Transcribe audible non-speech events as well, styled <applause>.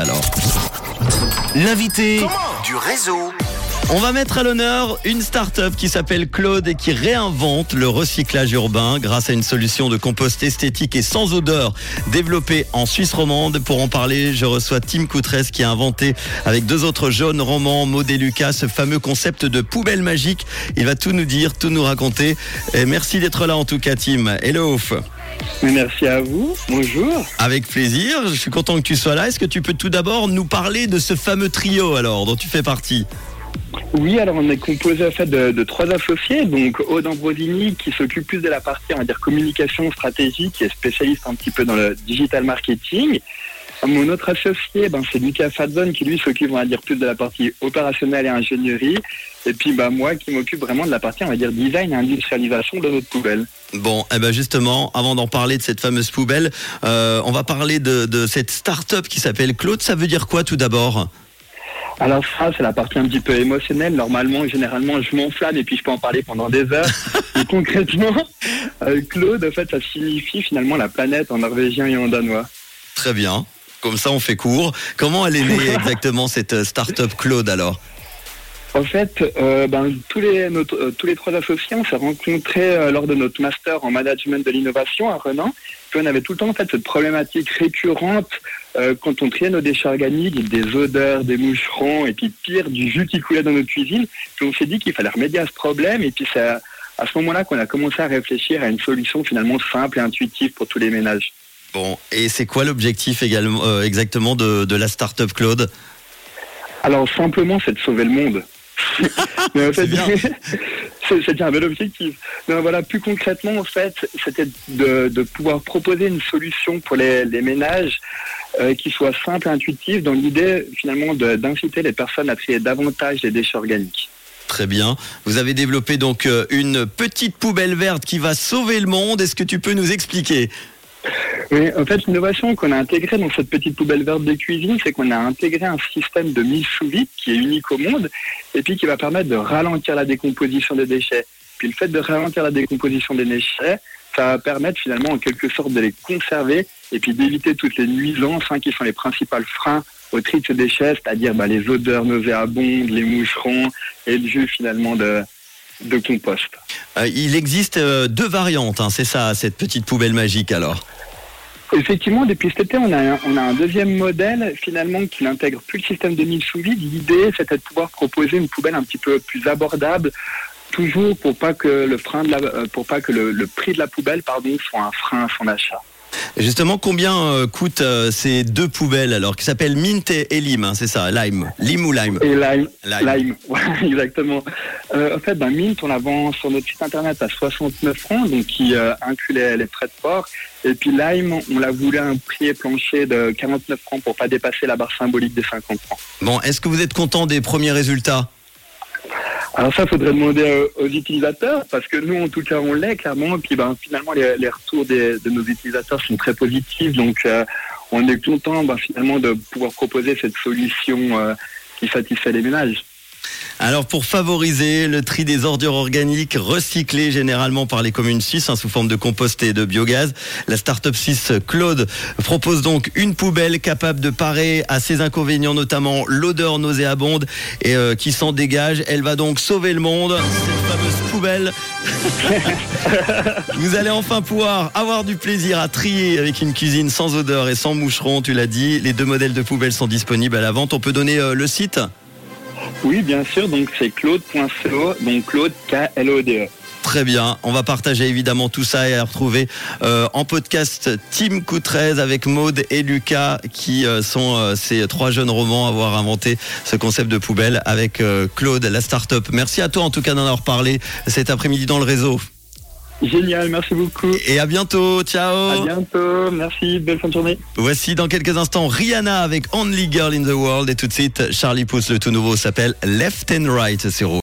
alors. L'invité du réseau. On va mettre à l'honneur une start-up qui s'appelle Claude et qui réinvente le recyclage urbain grâce à une solution de compost esthétique et sans odeur développée en Suisse romande. Pour en parler, je reçois Tim Coutresse qui a inventé avec deux autres jeunes romans, Maud et Lucas, ce fameux concept de poubelle magique. Il va tout nous dire, tout nous raconter. Et merci d'être là en tout cas, Tim. Hello. Merci à vous. Bonjour. Avec plaisir. Je suis content que tu sois là. Est-ce que tu peux tout d'abord nous parler de ce fameux trio alors dont tu fais partie? Oui, alors on est composé en fait de, trois associés. Donc Aude Ambrosini qui s'occupe plus de la partie, on va dire, communication stratégique, qui est spécialiste un petit peu dans le digital marketing. Mon autre associé, ben, c'est Lucas Fadzon qui lui s'occupe, on va dire, plus de la partie opérationnelle et ingénierie. Et puis bah, moi qui m'occupe vraiment de la partie, on va dire, design et industrialisation de notre poubelle. Bon, eh ben justement, avant d'en parler de cette fameuse poubelle, euh, on va parler de, de cette start-up qui s'appelle Claude. Ça veut dire quoi tout d'abord? Alors ça, c'est la partie un petit peu émotionnelle. Normalement, généralement, je m'enflamme et puis je peux en parler pendant des heures. <laughs> et concrètement, euh, Claude, en fait, ça signifie finalement la planète en norvégien et en danois. Très bien. Comme ça, on fait court. Comment elle est née <laughs> exactement cette euh, start-up Claude alors? En fait, euh, ben, tous, les, tous les trois associés, on s'est rencontrés lors de notre master en management de l'innovation à Renan. Puis on avait tout le temps en fait, cette problématique récurrente euh, quand on triait nos déchets organiques, des odeurs, des moucherons, et puis pire, du jus qui coulait dans notre cuisine. Puis on s'est dit qu'il fallait remédier à ce problème, et puis c'est à, ce moment-là qu'on a commencé à réfléchir à une solution finalement simple et intuitive pour tous les ménages. Bon, et c'est quoi l'objectif également euh, exactement de, de la start-up Claude? Alors simplement, c'est de sauver le monde. <laughs> c'est bien. <laughs> c'était un bel objectif. voilà, plus concrètement, en fait, c'était de, pouvoir proposer une solution pour les, ménages euh, qui soit simple et intuitive, dans l'idée finalement d'inciter les personnes à trier davantage les déchets organiques. Très bien. Vous avez développé donc euh, une petite poubelle verte qui va sauver le monde. Est-ce que tu peux nous expliquer? Oui, en fait, l'innovation qu'on a intégrée dans cette petite poubelle verte de cuisine, c'est qu'on a intégré un système de mise sous vide qui est unique au monde et puis qui va permettre de ralentir la décomposition des déchets. Puis le fait de ralentir la décomposition des déchets, ça va permettre finalement en quelque sorte de les conserver et puis d'éviter toutes les nuisances hein, qui sont les principaux freins au tri de ces déchets, c'est-à-dire bah, les odeurs nauséabondes, les moucherons et le jus finalement de, de compost. Euh, il existe euh, deux variantes, hein, c'est ça, cette petite poubelle magique alors? Effectivement, depuis cet été, on a, on a un deuxième modèle finalement qui n'intègre plus le système de mise sous vide. L'idée, c'était de pouvoir proposer une poubelle un petit peu plus abordable, toujours pour pas que le frein de la, euh, pour pas que le, le prix de la poubelle, pardon, soit un frein à son achat. Justement, combien euh, coûtent euh, ces deux poubelles alors qui s'appellent Mint et, Lime, hein, c'est ça, Lime, Lime ou Lime Et Lime, Lime, <laughs> exactement. Euh, en fait, ben, Mint, on la vend sur notre site internet à 69 francs, donc qui inclut les, frais de port. Et puis Lime, on l'a voulu à un prix plancher de 49 francs pour pas dépasser la barre symbolique des 50 francs. Bon, est-ce que vous êtes content des premiers résultats? Alors ça, faudrait demander aux utilisateurs, parce que nous, en tout cas, on l'est clairement. Et puis, ben, finalement, les, retours de nos utilisateurs sont très positifs. Donc, euh, on est content, ben, finalement, de pouvoir proposer cette solution euh, qui satisfait les ménages. Alors pour favoriser le tri des ordures organiques recyclées généralement par les communes suisses hein, sous forme de compost et de biogaz, la start-up suisse Claude propose donc une poubelle capable de parer à ces inconvénients, notamment l'odeur nauséabonde et euh, qui s'en dégage. Elle va donc sauver le monde. Cette fameuse poubelle. <laughs> Vous allez enfin pouvoir avoir du plaisir à trier avec une cuisine sans odeur et sans moucheron, tu l'as dit. Les deux modèles de poubelles sont disponibles à la vente. On peut donner euh, le site? Oui, bien sûr. Donc c'est claude.co, donc Claude K-L-O-D-E. Très bien. On va partager évidemment tout ça et à retrouver euh, en podcast Team Coup 13 avec Maude et Lucas qui euh, sont euh, ces trois jeunes romans à avoir inventé ce concept de poubelle avec Claude, la start-up. Merci à toi en tout cas d'en avoir parlé cet après-midi dans le réseau. Génial, merci beaucoup. Et à bientôt, ciao. À bientôt, merci, belle fin de journée. Voici dans quelques instants Rihanna avec Only Girl in the World et tout de suite Charlie Pousse, le tout nouveau s'appelle Left and Right, c'est